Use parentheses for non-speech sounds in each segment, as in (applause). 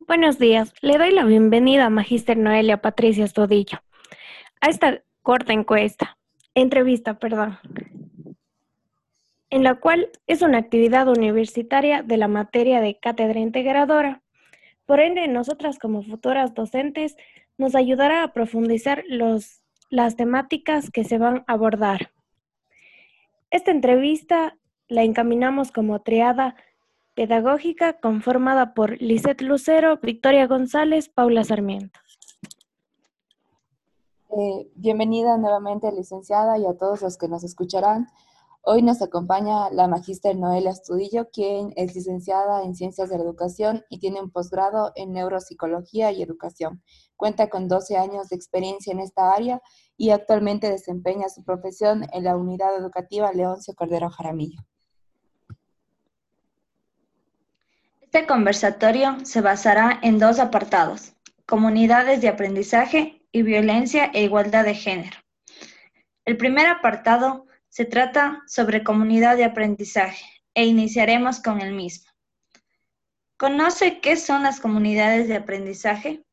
Buenos días, le doy la bienvenida a Magíster Noelia Patricia Estudillo a esta corta encuesta, entrevista, perdón, en la cual es una actividad universitaria de la materia de cátedra integradora. Por ende, nosotras como futuras docentes nos ayudará a profundizar los, las temáticas que se van a abordar. Esta entrevista la encaminamos como triada pedagógica conformada por Lisette Lucero, Victoria González, Paula Sarmiento. Eh, bienvenida nuevamente, licenciada, y a todos los que nos escucharán. Hoy nos acompaña la magíster Noelia Astudillo, quien es licenciada en Ciencias de la Educación y tiene un posgrado en Neuropsicología y Educación. Cuenta con 12 años de experiencia en esta área y actualmente desempeña su profesión en la Unidad Educativa Leoncio Cordero Jaramillo. Este conversatorio se basará en dos apartados, comunidades de aprendizaje y violencia e igualdad de género. El primer apartado se trata sobre comunidad de aprendizaje e iniciaremos con el mismo. ¿Conoce qué son las comunidades de aprendizaje?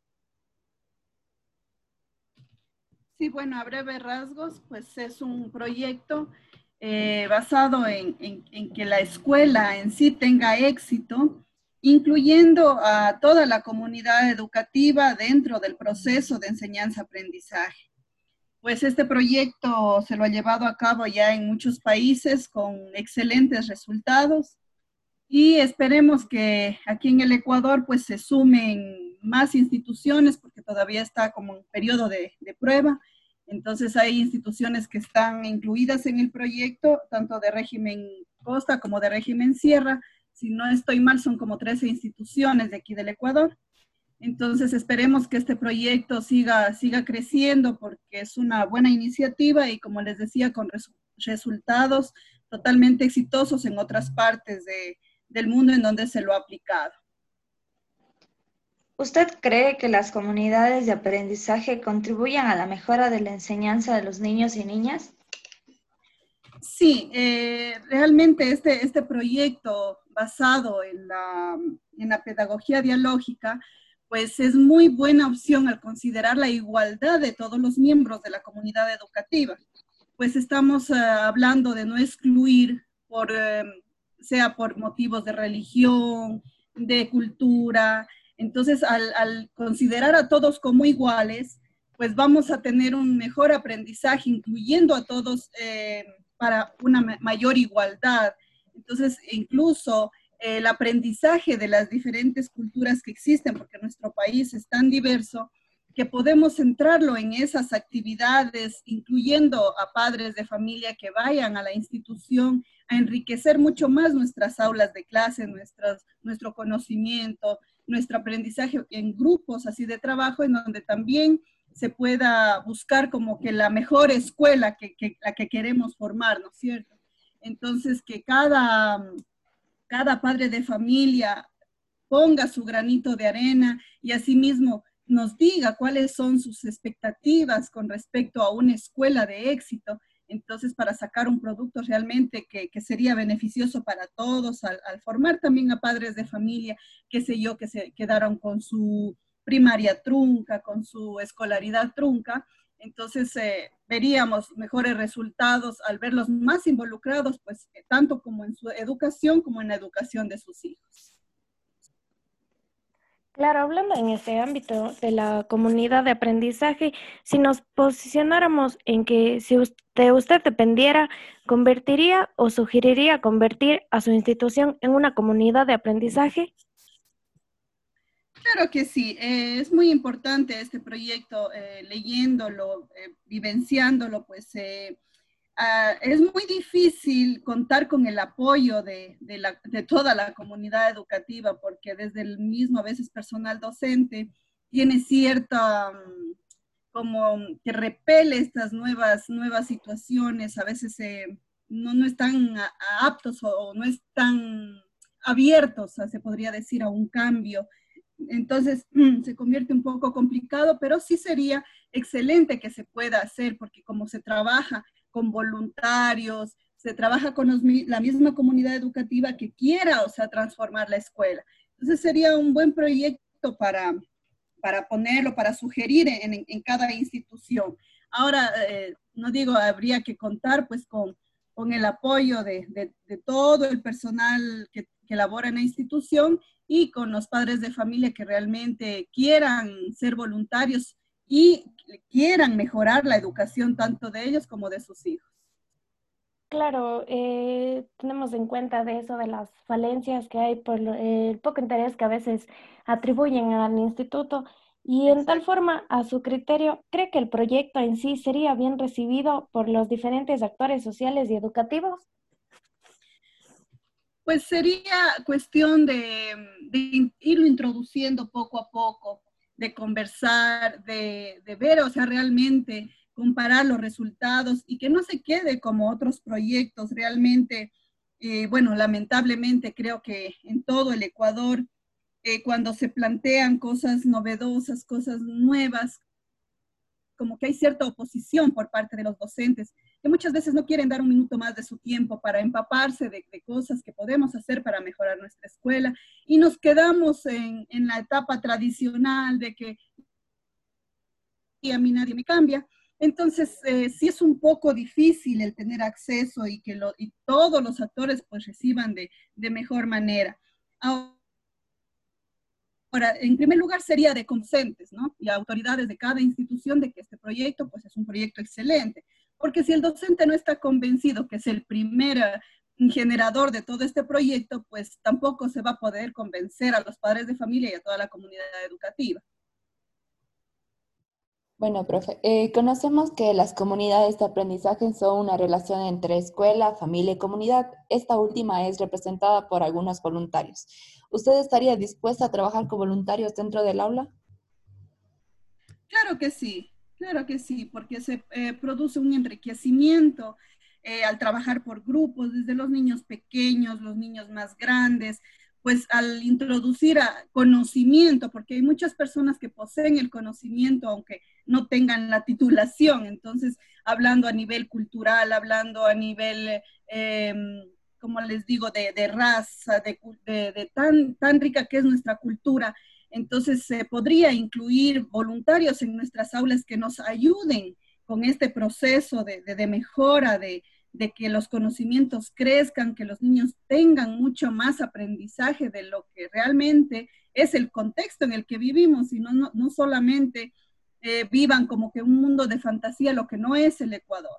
Sí, bueno, a breves rasgos, pues es un proyecto eh, basado en, en que la escuela en sí tenga éxito incluyendo a toda la comunidad educativa dentro del proceso de enseñanza-aprendizaje. Pues este proyecto se lo ha llevado a cabo ya en muchos países con excelentes resultados y esperemos que aquí en el Ecuador pues se sumen más instituciones porque todavía está como un periodo de, de prueba. Entonces hay instituciones que están incluidas en el proyecto, tanto de régimen costa como de régimen sierra, si no estoy mal, son como 13 instituciones de aquí del Ecuador. Entonces esperemos que este proyecto siga, siga creciendo porque es una buena iniciativa y como les decía, con resultados totalmente exitosos en otras partes del mundo en donde se lo ha aplicado. ¿Usted cree que las comunidades de aprendizaje contribuyen a la mejora de la enseñanza de los niños y niñas? Sí, eh, realmente este, este proyecto basado en la, en la pedagogía dialógica, pues es muy buena opción al considerar la igualdad de todos los miembros de la comunidad educativa. Pues estamos uh, hablando de no excluir por, um, sea por motivos de religión, de cultura. Entonces, al, considerar a todos como iguales, pues vamos a tener un mejor aprendizaje, incluyendo a todos eh, para una mayor igualdad. Entonces, incluso eh, el aprendizaje de las diferentes culturas que existen, porque nuestro país es tan diverso, que podemos centrarlo en esas actividades, incluyendo a padres de familia que vayan a la institución a enriquecer mucho más nuestras aulas de clase, nuestro conocimiento, nuestro aprendizaje en grupos así de trabajo, en donde también se pueda buscar como que la mejor escuela que, la que queremos formar, ¿no es cierto? Entonces, que cada, cada padre de familia ponga su granito de arena y asimismo nos diga cuáles son sus expectativas con respecto a una escuela de éxito. Entonces, para sacar un producto realmente que, que sería beneficioso para todos, al, al, formar también a padres de familia, qué sé yo, que se quedaron con su primaria trunca, con su escolaridad trunca, entonces eh, veríamos mejores resultados al verlos más involucrados, pues eh, tanto como en su educación como en la educación de sus hijos. Claro, hablando en este ámbito de la comunidad de aprendizaje, si nos posicionáramos en que si de usted dependiera, ¿convertiría o sugeriría convertir a su institución en una comunidad de aprendizaje? Claro que sí, eh, es muy importante este proyecto, eh, leyéndolo, eh, vivenciándolo, pues uh, es muy difícil contar con el apoyo de, de, toda la comunidad educativa, porque desde el mismo, a veces personal docente, tiene cierta, um, como que repele estas nuevas, nuevas situaciones, a veces no, no están aptos o, o no están abiertos, se podría decir, a un cambio entonces (clears throat) se convierte un poco complicado, pero sí sería excelente que se pueda hacer, porque como se trabaja con voluntarios, se trabaja con los, la misma comunidad educativa que quiera, o sea, transformar la escuela. Entonces sería un buen proyecto para, para ponerlo, para sugerir en, en, cada institución. Ahora, eh, no digo, habría que contar pues con, con el apoyo de, de, de todo el personal que, que labora en la institución y con los padres de familia que realmente quieran ser voluntarios y quieran mejorar la educación tanto de ellos como de sus hijos. Claro, eh, tenemos en cuenta de eso, de las falencias que hay por el poco interés que a veces atribuyen al instituto y en tal forma, a su criterio, ¿cree que el proyecto en sí sería bien recibido por los diferentes actores sociales y educativos? Pues sería cuestión de, irlo introduciendo poco a poco, de conversar, de, de ver, o sea, realmente comparar los resultados y que no se quede como otros proyectos. Realmente, eh, bueno, lamentablemente creo que en todo el Ecuador, eh, cuando se plantean cosas novedosas, cosas nuevas, como que hay cierta oposición por parte de los docentes, que muchas veces no quieren dar un minuto más de su tiempo para empaparse de, cosas que podemos hacer para mejorar nuestra escuela y nos quedamos en, en la etapa tradicional de que y a mí nadie me cambia, entonces, eh, sí es un poco difícil el tener acceso y que y todos los actores pues reciban de, mejor manera. Ahora, en primer lugar sería de consentes, ¿no? Y autoridades de cada institución de que este proyecto pues es un proyecto excelente. Porque si el docente no está convencido que es el primer eh, generador de todo este proyecto, pues tampoco se va a poder convencer a los padres de familia y a toda la comunidad educativa. Bueno, profe, eh, conocemos que las comunidades de aprendizaje son una relación entre escuela, familia y comunidad. Esta última es representada por algunos voluntarios. ¿Usted estaría dispuesta a trabajar con voluntarios dentro del aula? Claro que sí, claro que sí, porque se eh, produce un enriquecimiento eh, al trabajar por grupos, desde los niños pequeños, los niños más grandes, pues al introducir conocimiento, porque hay muchas personas que poseen el conocimiento, aunque no tengan la titulación, entonces hablando a nivel cultural, hablando a nivel, em, como les digo, de, raza, de, tan, tan rica que es nuestra cultura, entonces se podría incluir voluntarios en nuestras aulas que nos ayuden con este proceso de mejora, de, que los conocimientos crezcan, que los niños tengan mucho más aprendizaje de lo que realmente es el contexto en el que vivimos y no, no, solamente eh, vivan como que un mundo de fantasía, lo que no es el Ecuador.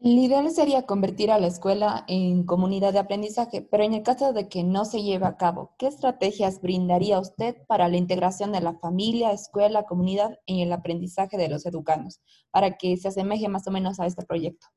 El ideal sería convertir a la escuela en comunidad de aprendizaje, pero en el caso de que no se lleve a cabo, ¿qué estrategias brindaría usted para la integración de la familia, escuela, comunidad en el aprendizaje de los educandos, para que se asemeje más o menos a este proyecto?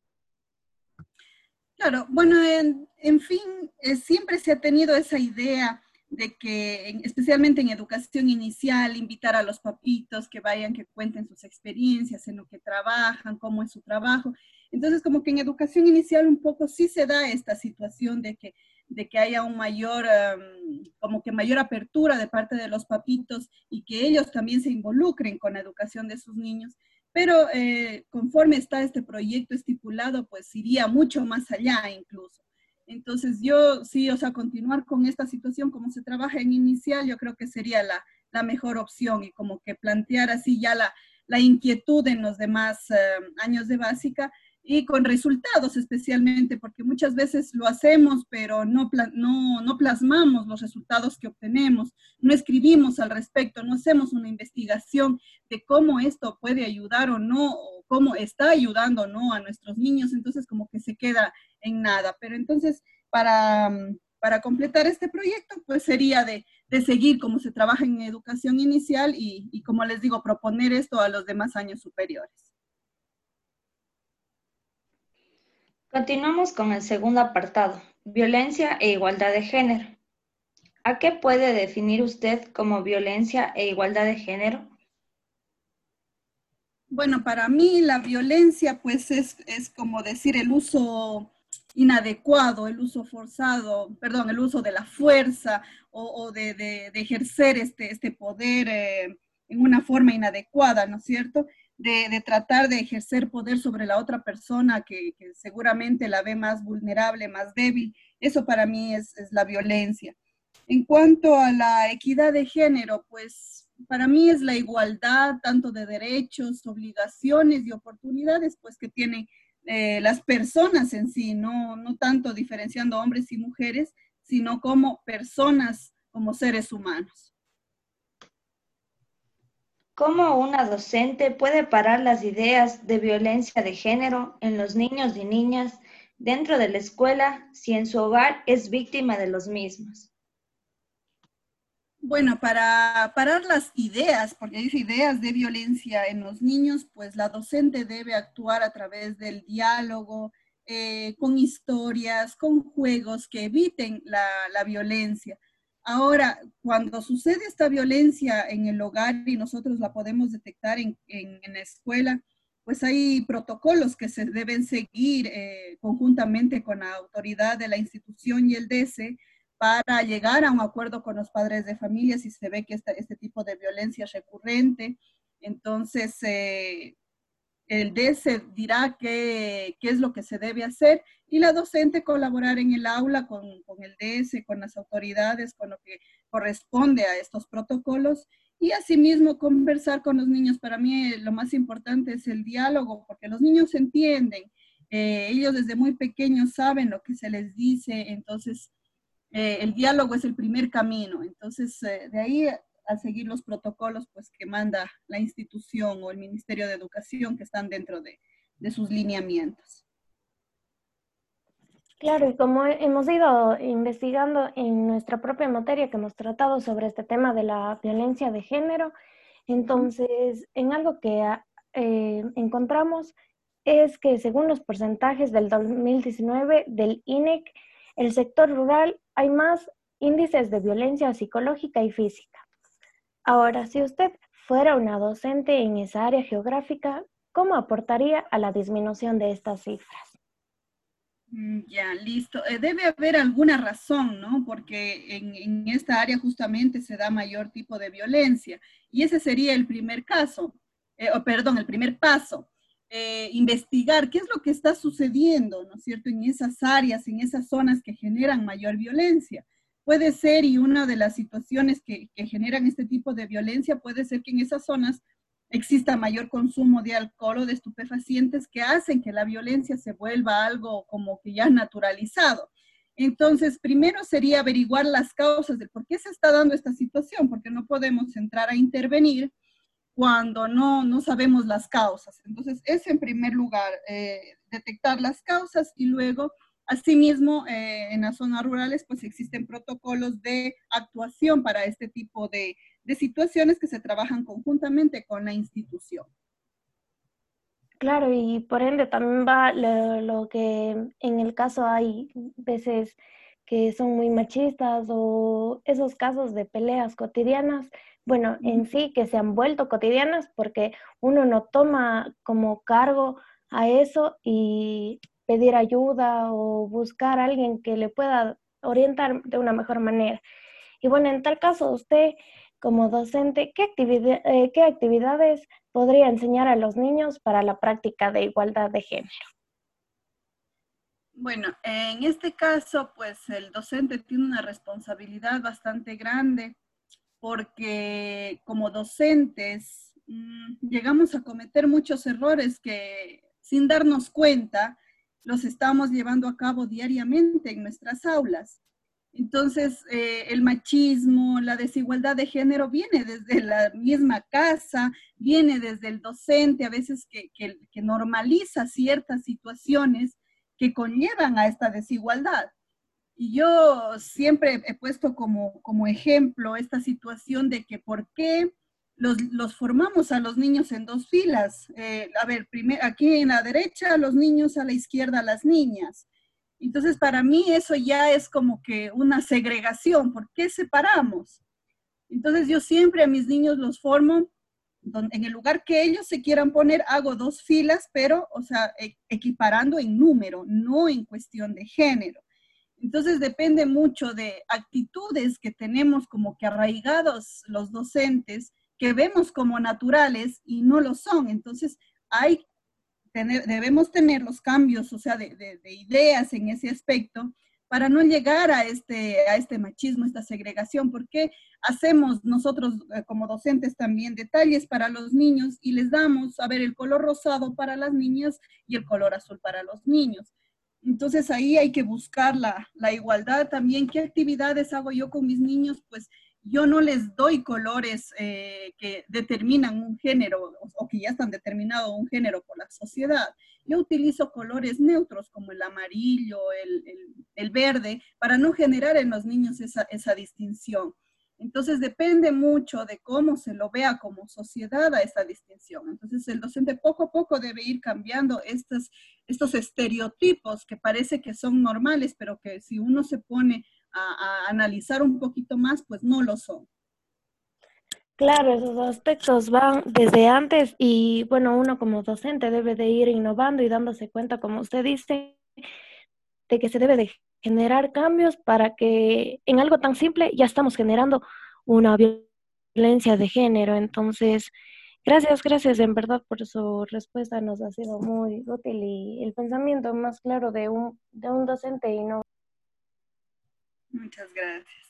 Claro, bueno, en, fin, eh, siempre se ha tenido esa idea de que, especialmente en educación inicial, invitar a los papitos que vayan, que cuenten sus experiencias, en lo que trabajan, cómo es su trabajo. Entonces, como que en educación inicial un poco sí se da esta situación de que, de que haya un mayor, como que mayor apertura de parte de los papitos y que ellos también se involucren con la educación de sus niños. Pero eh, conforme está este proyecto estipulado, pues iría mucho más allá incluso. Entonces yo sí, o sea, continuar con esta situación como se trabaja en inicial, yo creo que sería la, la mejor opción y como que plantear así ya la, la inquietud en los demás años de básica y con resultados especialmente, porque muchas veces lo hacemos, pero no, no, no plasmamos los resultados que obtenemos, no escribimos al respecto, no hacemos una investigación de cómo esto puede ayudar o no, cómo está ayudando no a nuestros niños, entonces como que se queda en nada. Pero entonces, para, para completar este proyecto, pues sería de, de, seguir como se trabaja en educación inicial y, y, como les digo, proponer esto a los demás años superiores. Continuamos con el segundo apartado, violencia e igualdad de género. ¿A qué puede definir usted como violencia e igualdad de género? Bueno, para mí la violencia pues es, como decir el uso inadecuado, el uso forzado, perdón, el uso de la fuerza o, de, ejercer este, este poder eh, en una forma inadecuada, ¿no es cierto? de, tratar de ejercer poder sobre la otra persona que, seguramente la ve más vulnerable, más débil. Eso para mí es, la violencia. En cuanto a la equidad de género, pues para mí es la igualdad tanto de derechos, obligaciones y oportunidades, pues que tienen eh, las personas en sí, no, no tanto diferenciando hombres y mujeres, sino como personas, como seres humanos. ¿Cómo una docente puede parar las ideas de violencia de género en los niños y niñas dentro de la escuela si en su hogar es víctima de los mismos? Bueno, para parar las ideas, porque hay ideas de violencia en los niños, pues la docente debe actuar a través del diálogo, eh, con historias, con juegos que eviten la, violencia. Ahora, cuando sucede esta violencia en el hogar y nosotros la podemos detectar en, la escuela, pues hay protocolos que se deben seguir eh, conjuntamente con la autoridad de la institución y el DESE para llegar a un acuerdo con los padres de familia si se ve que este, tipo de violencia es recurrente. Entonces, eh, el DS dirá qué, qué, es lo que se debe hacer y la docente colaborar en el aula con, con, el DS, con las autoridades, con lo que corresponde a estos protocolos y asimismo conversar con los niños. Para mí lo más importante es el diálogo, porque los niños entienden, eh, ellos desde muy pequeños saben lo que se les dice, entonces eh, el diálogo es el primer camino. Entonces, eh, de ahí a seguir los protocolos pues, que manda la institución o el Ministerio de Educación que están dentro de, sus lineamientos. Claro, y como hemos ido investigando en nuestra propia materia que hemos tratado sobre este tema de la violencia de género, entonces en algo que eh, encontramos es que según los porcentajes del 2019 del INEC, el sector rural hay más índices de violencia psicológica y física. Ahora, si usted fuera una docente en esa área geográfica, ¿cómo aportaría a la disminución de estas cifras? Mm, ya, listo. Eh, debe haber alguna razón, ¿no? Porque en, esta área justamente se da mayor tipo de violencia. Y ese sería el primer caso, eh, o perdón, el primer paso. Eh, investigar qué es lo que está sucediendo, ¿no es cierto?, en esas áreas, en esas zonas que generan mayor violencia. Puede ser, y una de las situaciones que, generan este tipo de violencia, puede ser que en esas zonas exista mayor consumo de alcohol o de estupefacientes que hacen que la violencia se vuelva algo como que ya naturalizado. Entonces, primero sería averiguar las causas de por qué se está dando esta situación, porque no podemos entrar a intervenir cuando no, no sabemos las causas. Entonces, es en primer lugar eh, detectar las causas y luego, asimismo, eh, en las zonas rurales, pues existen protocolos de actuación para este tipo de, de situaciones que se trabajan conjuntamente con la institución. Claro, y por ende también va lo, lo, que en el caso hay veces que son muy machistas o esos casos de peleas cotidianas bueno, en sí que se han vuelto cotidianas porque uno no toma como cargo a eso y pedir ayuda o buscar a alguien que le pueda orientar de una mejor manera. Y bueno, en tal caso, usted como docente, ¿qué, eh, ¿qué actividades podría enseñar a los niños para la práctica de igualdad de género? Bueno, en este caso, pues el docente tiene una responsabilidad bastante grande porque como docentes mm, llegamos a cometer muchos errores que sin darnos cuenta los estamos llevando a cabo diariamente en nuestras aulas. Entonces, eh, el machismo, la desigualdad de género viene desde la misma casa, viene desde el docente, a veces que, que normaliza ciertas situaciones que conllevan a esta desigualdad. Y yo siempre he puesto como, como ejemplo esta situación de que por qué los, los formamos a los niños en dos filas. Eh, a ver, primer, aquí en la derecha los niños, a la izquierda las niñas. Entonces, para mí eso ya es como que una segregación. ¿Por qué separamos? Entonces, yo siempre a mis niños los formo en el lugar que ellos se quieran poner, hago dos filas, pero, o sea, e, equiparando en número, no en cuestión de género. Entonces depende mucho de actitudes que tenemos como que arraigados los docentes, que vemos como naturales y no lo son. Entonces hay, tener, debemos tener los cambios, o sea, de, ideas en ese aspecto para no llegar a este, a este machismo, esta segregación, porque hacemos nosotros eh, como docentes también detalles para los niños y les damos, a ver, el color rosado para las niñas y el color azul para los niños. Entonces ahí hay que buscar la, la igualdad también. ¿Qué actividades hago yo con mis niños? Pues yo no les doy colores eh, que determinan un género o, que ya están determinado un género por la sociedad. Yo utilizo colores neutros como el amarillo, el, verde, para no generar en los niños esa, esa, distinción. Entonces depende mucho de cómo se lo vea como sociedad a esa distinción. Entonces el docente poco a poco debe ir cambiando estos, estos estereotipos que parece que son normales, pero que si uno se pone a, analizar un poquito más, pues no lo son. Claro, esos aspectos van desde antes y bueno, uno como docente debe de ir innovando y dándose cuenta, como usted dice, de que se debe de generar cambios para que en algo tan simple ya estamos generando una violencia de género. Entonces, gracias, gracias en verdad por su respuesta, nos ha sido muy útil y el pensamiento más claro de un, de un docente y no Muchas gracias.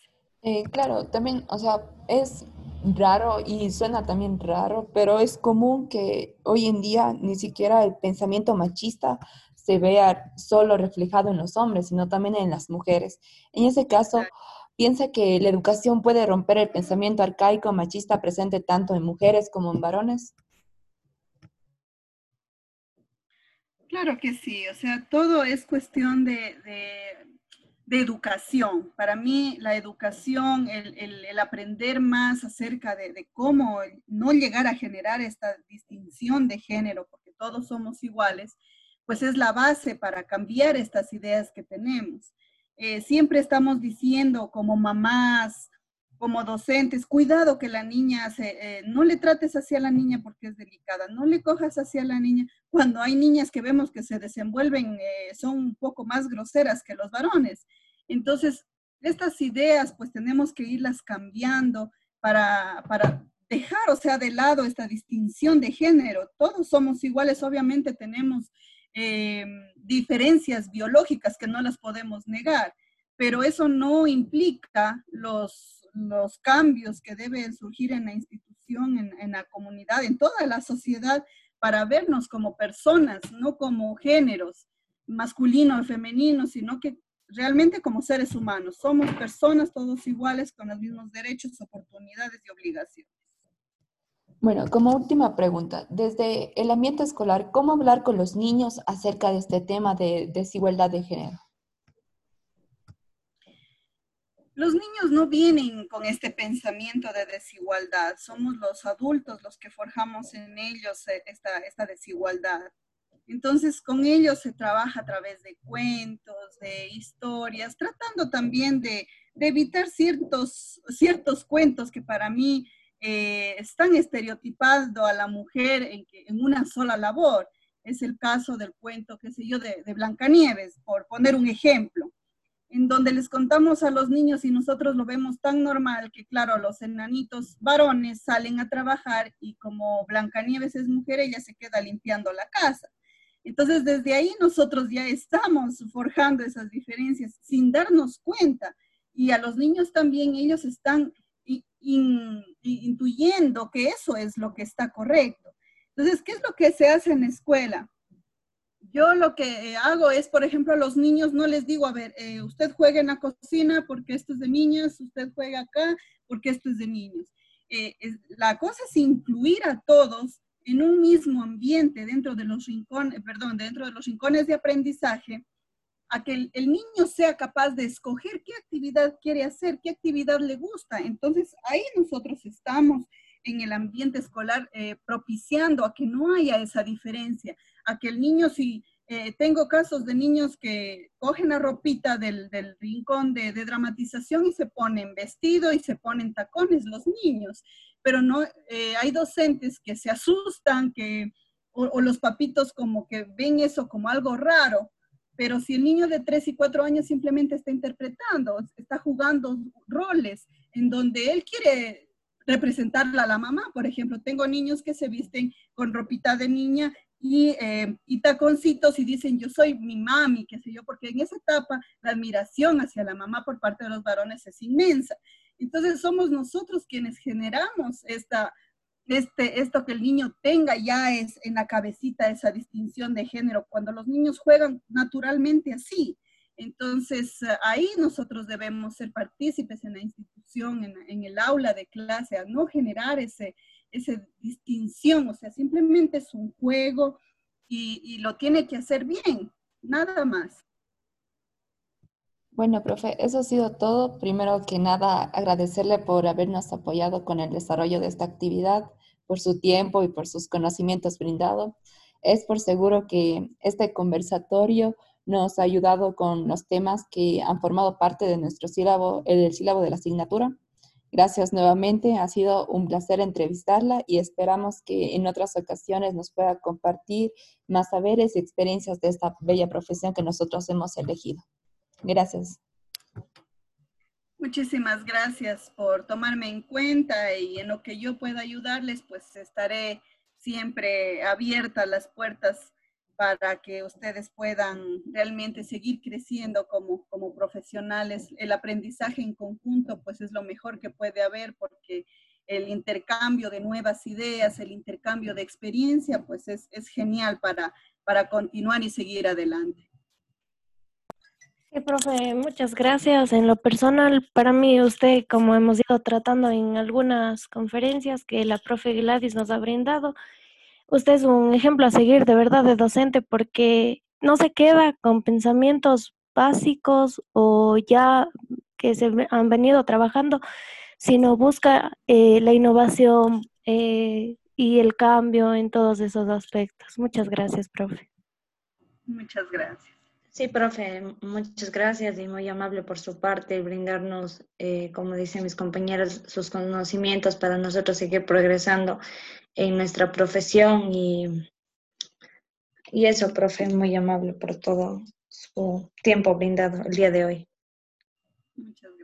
Eh, claro, también, o sea, es raro y suena también raro, pero es común que hoy en día ni siquiera el pensamiento machista se vea solo reflejado en los hombres, sino también en las mujeres. En ese caso, piensa que la educación puede romper el pensamiento arcaico machista presente tanto en mujeres como en varones. Claro que sí, o sea, todo es cuestión de de educación. Para mí, la educación, el, aprender más acerca de, cómo no llegar a generar esta distinción de género, porque todos somos iguales, pues es la base para cambiar estas ideas que tenemos. Eh, siempre estamos diciendo como mamás, como docentes, cuidado que la niña, eh, no le trates así a la niña porque es delicada, no le cojas así a la niña. Cuando hay niñas que vemos que se desenvuelven, eh, son un poco más groseras que los varones. Entonces, estas ideas pues tenemos que irlas cambiando para, dejar, o sea, de lado esta distinción de género. Todos somos iguales, obviamente tenemos eh, diferencias biológicas que no las podemos negar, pero eso no implica los, los cambios que deben surgir en la institución, en, en la comunidad, en toda la sociedad, para vernos como personas, no como géneros masculino o femenino, sino que realmente como seres humanos. Somos personas todos iguales con los mismos derechos, oportunidades y obligaciones. Bueno, como última pregunta, desde el ambiente escolar, ¿cómo hablar con los niños acerca de este tema de desigualdad de género? Los niños no vienen con este pensamiento de desigualdad, somos los adultos los que forjamos en ellos esta, esta desigualdad. Entonces, con ellos se trabaja a través de cuentos, de historias, tratando también de, evitar ciertos, ciertos cuentos que para mí eh, están estereotipando a la mujer en, en, una sola labor. Es el caso del cuento, qué sé yo, de, de Blancanieves, por poner un ejemplo, en donde les contamos a los niños y nosotros lo vemos tan normal que, claro, los enanitos varones salen a trabajar y como Blancanieves es mujer, ella se queda limpiando la casa entonces, desde ahí nosotros ya estamos forjando esas diferencias sin darnos cuenta. Y a los niños también ellos están intuyendo que eso es lo que está correcto. Entonces, ¿qué es lo que se hace en la escuela? Yo lo que hago es, por ejemplo, a los niños no les digo, a ver, eh, usted juega en la cocina porque esto es de niñas, usted juega acá porque esto es de niños. Eh, la cosa es incluir a todos en un mismo ambiente dentro de los rincones, perdón, dentro de los rincones de aprendizaje, a que el, niño sea capaz de escoger qué actividad quiere hacer, qué actividad le gusta. Entonces, ahí nosotros estamos en el ambiente escolar eh, propiciando a que no haya esa diferencia, a que el niño, si eh, tengo casos de niños que cogen la ropita del, del rincón de, de, dramatización y se ponen vestido y se ponen tacones los niños pero no, eh, hay docentes que se asustan, que, o, los papitos como que ven eso como algo raro, pero si el niño de 3 y 4 años simplemente está interpretando, está jugando roles en donde él quiere representarla a la mamá, por ejemplo, tengo niños que se visten con ropita de niña y, eh, y, taconcitos y dicen yo soy mi mami, qué sé yo, porque en esa etapa la admiración hacia la mamá por parte de los varones es inmensa. Entonces somos nosotros quienes generamos esta, este, esto que el niño tenga ya es en la cabecita esa distinción de género, cuando los niños juegan naturalmente así. Entonces, ahí nosotros debemos ser partícipes en la institución, en, el aula de clase, a no generar ese, esa distinción, o sea, simplemente es un juego y, y lo tiene que hacer bien, nada más. Bueno, profe, eso ha sido todo. Primero que nada, agradecerle por habernos apoyado con el desarrollo de esta actividad, por su tiempo y por sus conocimientos brindados. Es por seguro que este conversatorio nos ha ayudado con los temas que han formado parte de nuestro sílabo, el sílabo de la asignatura. Gracias nuevamente, ha sido un placer entrevistarla y esperamos que en otras ocasiones nos pueda compartir más saberes y experiencias de esta bella profesión que nosotros hemos elegido. Gracias. Muchísimas gracias por tomarme en cuenta y en lo que yo pueda ayudarles, pues estaré siempre abierta las puertas para que ustedes puedan realmente seguir creciendo como, como profesionales. El aprendizaje en conjunto, pues es lo mejor que puede haber porque el intercambio de nuevas ideas, el intercambio de experiencia, pues es, es genial para, para continuar y seguir adelante. Sí, profe, muchas gracias. En lo personal, para mí, usted, como hemos ido tratando en algunas conferencias que la profe Gladys nos ha brindado, usted es un ejemplo a seguir de verdad de docente porque no se queda con pensamientos básicos o ya que se han venido trabajando, sino busca eh, la innovación eh, y el cambio en todos esos aspectos. Muchas gracias, profe. Muchas gracias. Sí, profe, muchas gracias y muy amable por su parte brindarnos, eh, como dicen mis compañeros, sus conocimientos para nosotros seguir progresando en nuestra profesión y, y eso, profe, muy amable por todo su tiempo brindado el día de hoy. Muchas gracias.